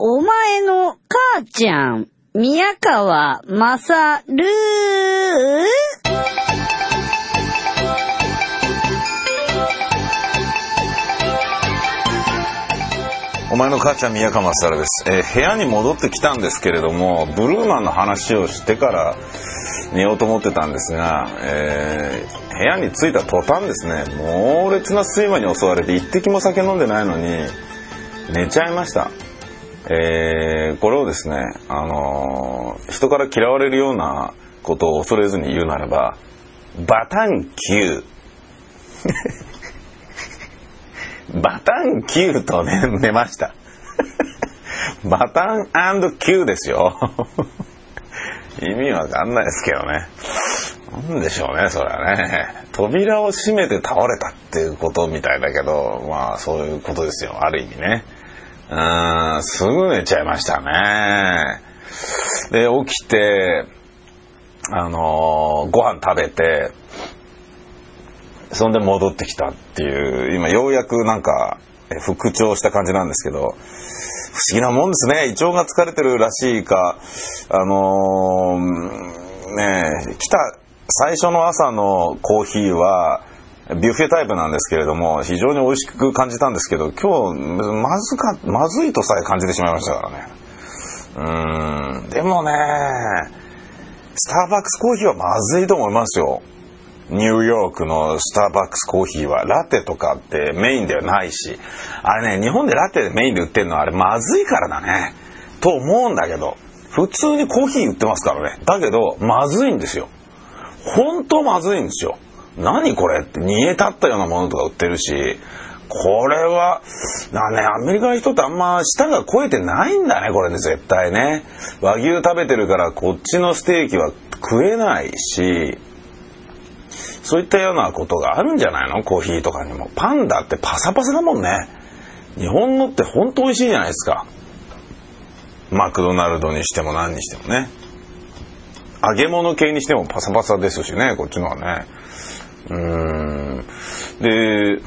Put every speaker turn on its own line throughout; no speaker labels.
お前の母ちゃん、宮川まさる
お前の母ちゃん宮川勝です、えー部屋に戻ってきたんですけれどもブルーマンの話をしてから寝ようと思ってたんですが、えー部屋に着いた途端ですね猛烈な睡魔に襲われて一滴も酒飲んでないのに寝ちゃいました、えーこれをですね、あのー人から嫌われるようなことを恐れずに言うならばバタンキュー バタンキューとね、寝ました。バタンキューですよ。意味わかんないですけどね。なんでしょうね、それはね。扉を閉めて倒れたっていうことみたいだけど、まあそういうことですよ、ある意味ね。うん、すぐ寝ちゃいましたね。で、起きて、あのーご飯食べて、そんで戻ってきたっていう、今ようやくなんか、復調した感じなんですけど、不思議なもんですね。胃腸が疲れてるらしいか、あのーね来た最初の朝のコーヒーは、ビュッフェタイプなんですけれども、非常に美味しく感じたんですけど、今日、まずか、まずいとさえ感じてしまいましたからね。うーん、でもね、スターバックスコーヒーはまずいと思いますよ。ニューヨークのスターバックスコーヒーはラテとかってメインではないし、あれね、日本でラテでメインで売ってるのはあれまずいからだね。と思うんだけど、普通にコーヒー売ってますからね。だけど、まずいんですよ。本当まずいんですよ。何これって煮え立ったようなものとか売ってるし、これは、なね、アメリカの人ってあんま舌が肥えてないんだね、これね、絶対ね。和牛食べてるからこっちのステーキは食えないし、そういったようなことがあるんじゃないの？コーヒーとかにも。パンダってパサパサだもんね。日本のって本当美味しいじゃないですか。マクドナルドにしても何にしてもね。揚げ物系にしてもパサパサですしね、こっちのはね。うん。で、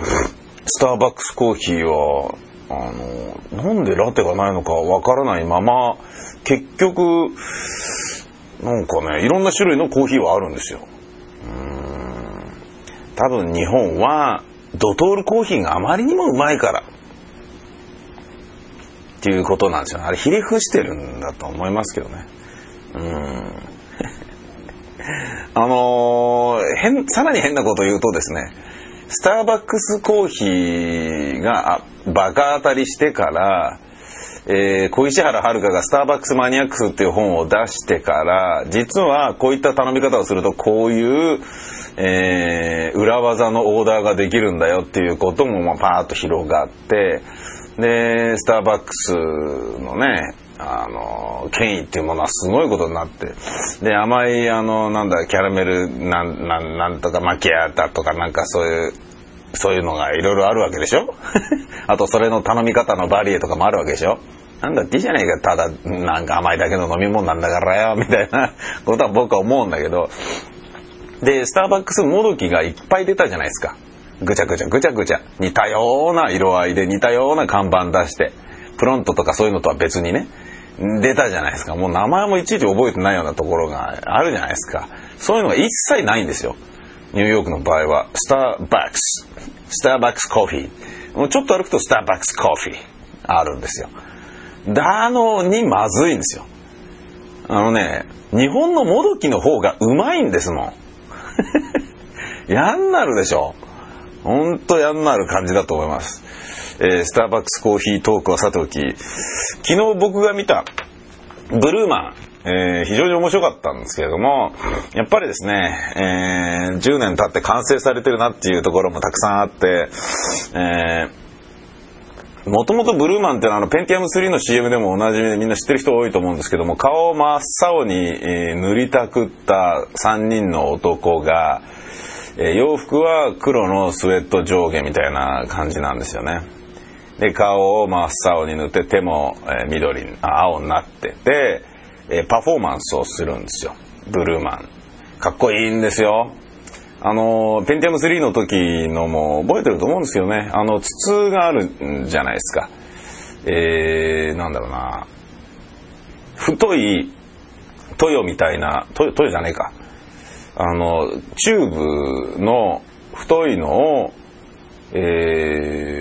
スターバックスコーヒーは、あの、なんでラテがないのかわからないまま、結局、なんかね、いろんな種類のコーヒーはあるんですよ。うん多分日本はドトールコーヒーがあまりにもうまいからっていうことなんですよ。あれひれ伏してるんだと思いますけどね。うん。あのー変、さらに変なこと言うとですね、スターバックスコーヒーがバカ当たりしてから、えー小石原遥がスターバックスマニアックスっていう本を出してから、実はこういった頼み方をするとこういう、えー裏技のオーダーができるんだよっていうこともまあパーッと広がって、で、スターバックスのね、あの、権威っていうものはすごいことになって、で、甘い、あの、なんだ、キャラメル、なん、なん、なんとかマキアータとかなんかそういう、そういうのがいろいろあるわけでしょ？あとそれの頼み方のバリエとかもあるわけでしょ？なんだっていいじゃないか、ただなんか甘いだけの飲み物なんだからよ、みたいなことは僕は思うんだけど。で、スターバックスもどきがいっぱい出たじゃないですか。ぐちゃぐちゃぐちゃぐちゃ。似たような色合いで似たような看板出して。プロントとかそういうのとは別にね。出たじゃないですか。もう名前もいちいち覚えてないようなところがあるじゃないですか。そういうのが一切ないんですよ。ニューヨークの場合は、スターバックス、スターバックスコーヒー。もうちょっと歩くとスターバックスコーヒーあるんですよ。だのにまずいんですよ。あのね、日本のもどきの方がうまいんですもん。やんなるでしょ。ほんとやんなる感じだと思います。えースターバックスコーヒートークはさておき、昨日僕が見たブルーマン、えー非常に面白かったんですけれども、やっぱりですね、えー10年経って完成されてるなっていうところもたくさんあって、えもともとブルーマンってのはあのペンティアム3の CM でもおなじみでみんな知ってる人多いと思うんですけども顔を真っ青に、え塗りたくった3人の男が、え洋服は黒のスウェット上下みたいな感じなんですよね。で顔を真っ青に塗って手も、緑青になってて、パフォーマンスをするんですよ。ブルーマン。かっこいいんですよ。あのペンティアム3の時のも覚えてると思うんですけどね。あの筒があるじゃないですか。えー、なんだろうな。太い豊みたいな豊豊じゃねえか。あのチューブの太いのをえー、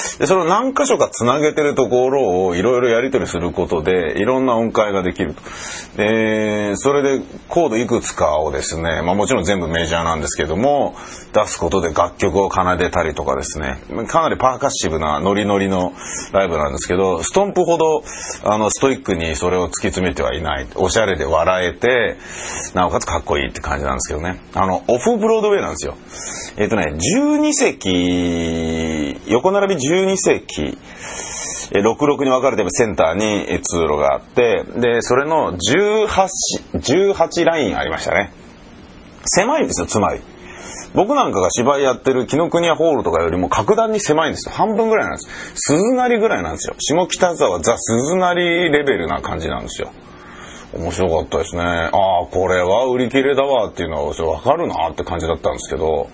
で、それを何箇所か繋げてるところをいろいろやり取りすることで、いろんな音階ができると。で、それでコードいくつかをですね、まあもちろん全部メジャーなんですけども、出すことで楽曲を奏でたりとかですね、かなりパーカッシブなノリノリのライブなんですけど、ストンプほどあのストイックにそれを突き詰めてはいない。おしゃれで笑えて、なおかつかっこいいって感じなんですけどね。あの、オフブロードウェイなんですよ。えっ、ー、とね、12席、横並び12 2席、66に分かれてセンターに通路があって、で、それの18、18ラインありましたね。狭いんですよ、つまり。僕なんかが芝居やってる紀ノ国屋ホールとかよりも格段に狭いんですよ。半分ぐらいなんです。鈴なりぐらいなんですよ。下北沢ザ・鈴なりレベルな感じなんですよ。面白かったですね。ああ、これは売り切れだわっていうのはわかるなって感じだったんですけど、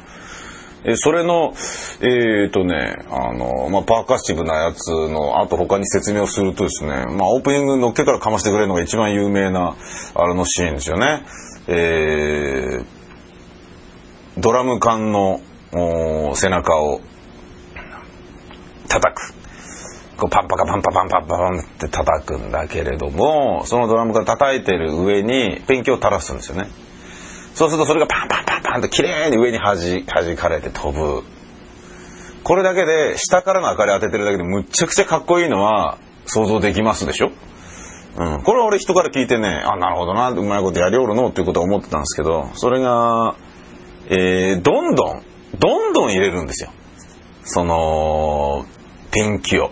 えそれの、えっ、ー、とね、あの、まあ、パーカッシブなやつの、あと他に説明をするとですね、まあ、オープニングのっけからかましてくれるのが一番有名な、あれのシーンですよね。えー、ドラム缶の背中を叩く。こうパンパカパンパパンパンパンって叩くんだけれども、そのドラムが叩いてる上にペンキを垂らすんですよね。そうするとそれがパンパンパンパンと綺麗に上に弾弾かれて飛ぶ。これだけで下からの明かり当ててるだけでむっちゃくちゃかっこいいのは想像できますでしょ？うん。これは俺人から聞いてね、あ、なるほどな、うまいことやりおるのっていうことは思ってたんですけど、それが、えー、どんどん、どんどん入れるんですよ。その、ペンキを。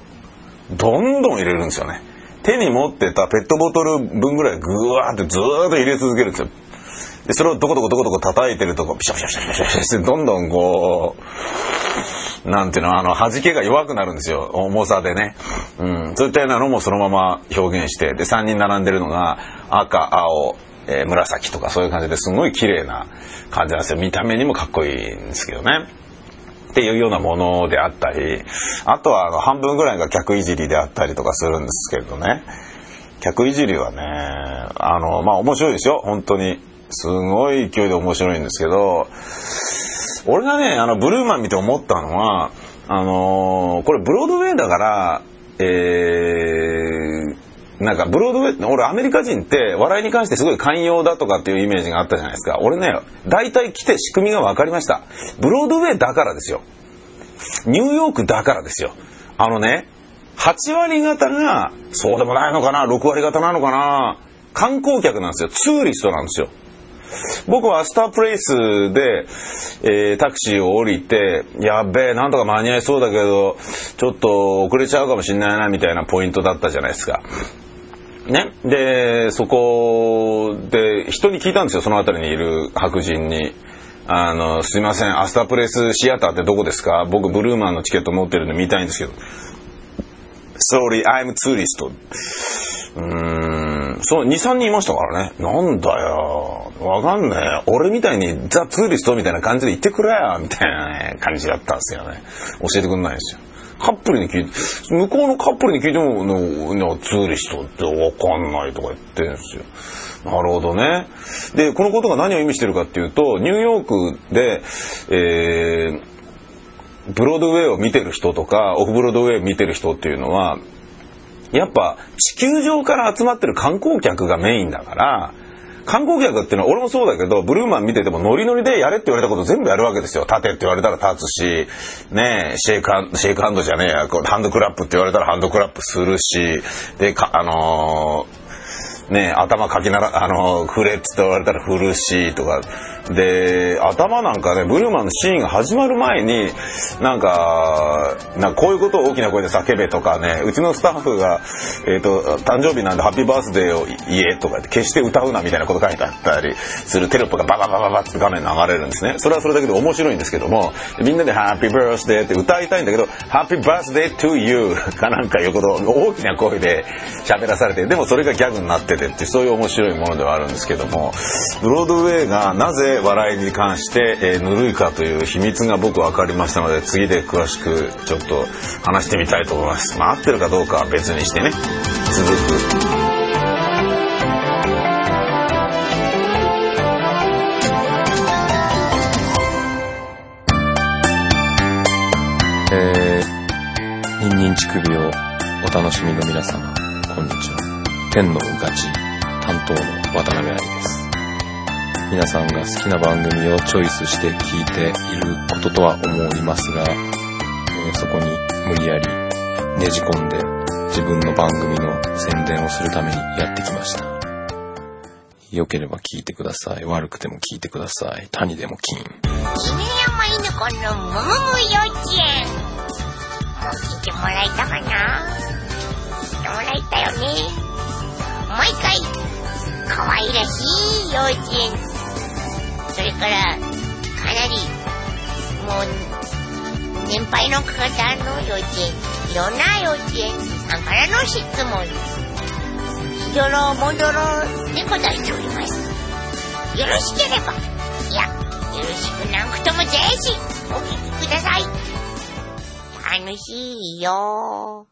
どんどん入れるんですよね。手に持ってたペットボトル分ぐらいぐわーってずーっと入れ続けるんですよ。で、それをどこどこどこどこ叩いてるとこ、ピシャピシャピシャピシャピシャってどんどんこう、なんていうの、あの、弾けが弱くなるんですよ。重さでね。うん。そういったようなのもそのまま表現して、で、3人並んでるのが赤、青、えー、紫とかそういう感じですごい綺麗な感じなんですよ。見た目にもかっこいいんですけどね。っていうようなものであったり、あとはあの半分ぐらいが客いじりであったりとかするんですけれどね。客いじりはね、あの、まあ面白いですよ、本当に。すごい勢いで面白いんですけど、俺がね、あの、ブルーマン見て思ったのは、あのー、これブロードウェイだから、えー、なんかブロードウェイ、俺アメリカ人って笑いに関してすごい寛容だとかっていうイメージがあったじゃないですか。俺ね、大体来て仕組みが分かりました。ブロードウェイだからですよ。ニューヨークだからですよ。あのね、8割方が、そうでもないのかな、6割方なのかな、観光客なんですよ。ツーリストなんですよ。僕はスタープレイスで、えー、タクシーを降りて、やっべえ、なんとか間に合いそうだけど、ちょっと遅れちゃうかもしんないな、みたいなポイントだったじゃないですか。ね。で、そこで、人に聞いたんですよ、その辺りにいる白人に。あの、すいません、アスタープレイスシアターってどこですか？僕、ブルーマンのチケット持ってるんで見たいんですけど。Sorry, I'm tourist. うーん、そう、2、3人いましたからね。なんだよ。わかんねえ。俺みたいにザ・ツーリストみたいな感じで言ってくれよみたいなね、感じだったんですよね。教えてくんないんですよ。カップルに聞いて、向こうのカップルに聞いても、のツーリストってわかんないとか言ってるんですよ。なるほどね。で、このことが何を意味してるかっていうと、ニューヨークで、えー、ブロードウェイを見てる人とか、オフブロードウェイを見てる人っていうのは、やっぱ地球上から集まってる観光客がメインだから、観光客っていうのは俺もそうだけど、ブルーマン見ててもノリノリでやれって言われたこと全部やるわけですよ。立てって言われたら立つし、ねえ、シェイクハンド、シェイクハンドじゃねえや、ハンドクラップって言われたらハンドクラップするし、で、か、あのね、頭かきなら、あの、振れっつって言われたら振るし、とか。で、頭なんかね、ブルーマンのシーンが始まる前に、なんか、なんかこういうことを大きな声で叫べとかね、うちのスタッフが、えっ、ー、と、誕生日なんでハッピーバースデーを言えとか決して歌うなみたいなこと書いてあったりするテロップがバババババって画面流れるんですね。それはそれだけで面白いんですけども、みんなでハッピーバースデーって歌いたいんだけど、ハッピーバースデー to you かなんかいうことを大きな声で喋らされて、でもそれがギャグになっててってそういう面白いものではあるんですけども、ブロードウェイがなぜ笑いに関して、えー、ぬるいかという秘密が僕分かりましたので次で詳しくちょっと話してみたいと思います。まあ、合ってるかどうかは別にしてね続く。
えー、ニンニン乳首をお楽しみの皆様、こんにちは。天のガチ担当の渡辺愛です。皆さんが好きな番組をチョイスして聞いていることとは思いますが、そこに無理やりねじ込んで自分の番組の宣伝をするためにやってきました。良ければ聞いてください。悪くても聞いてください。谷でも金。犬
山犬子のむむむ幼稚園。もう聞いてもらえたかな？聞いてもらえたよね。毎回、可愛らしい幼稚園。それから、かなり、もう、年配の方の幼稚園、いろんな幼稚園さんからの質問、しどろもどろで答えております。よろしければ、いや、よろしくなくともぜひ、お聞きください。楽しいよ。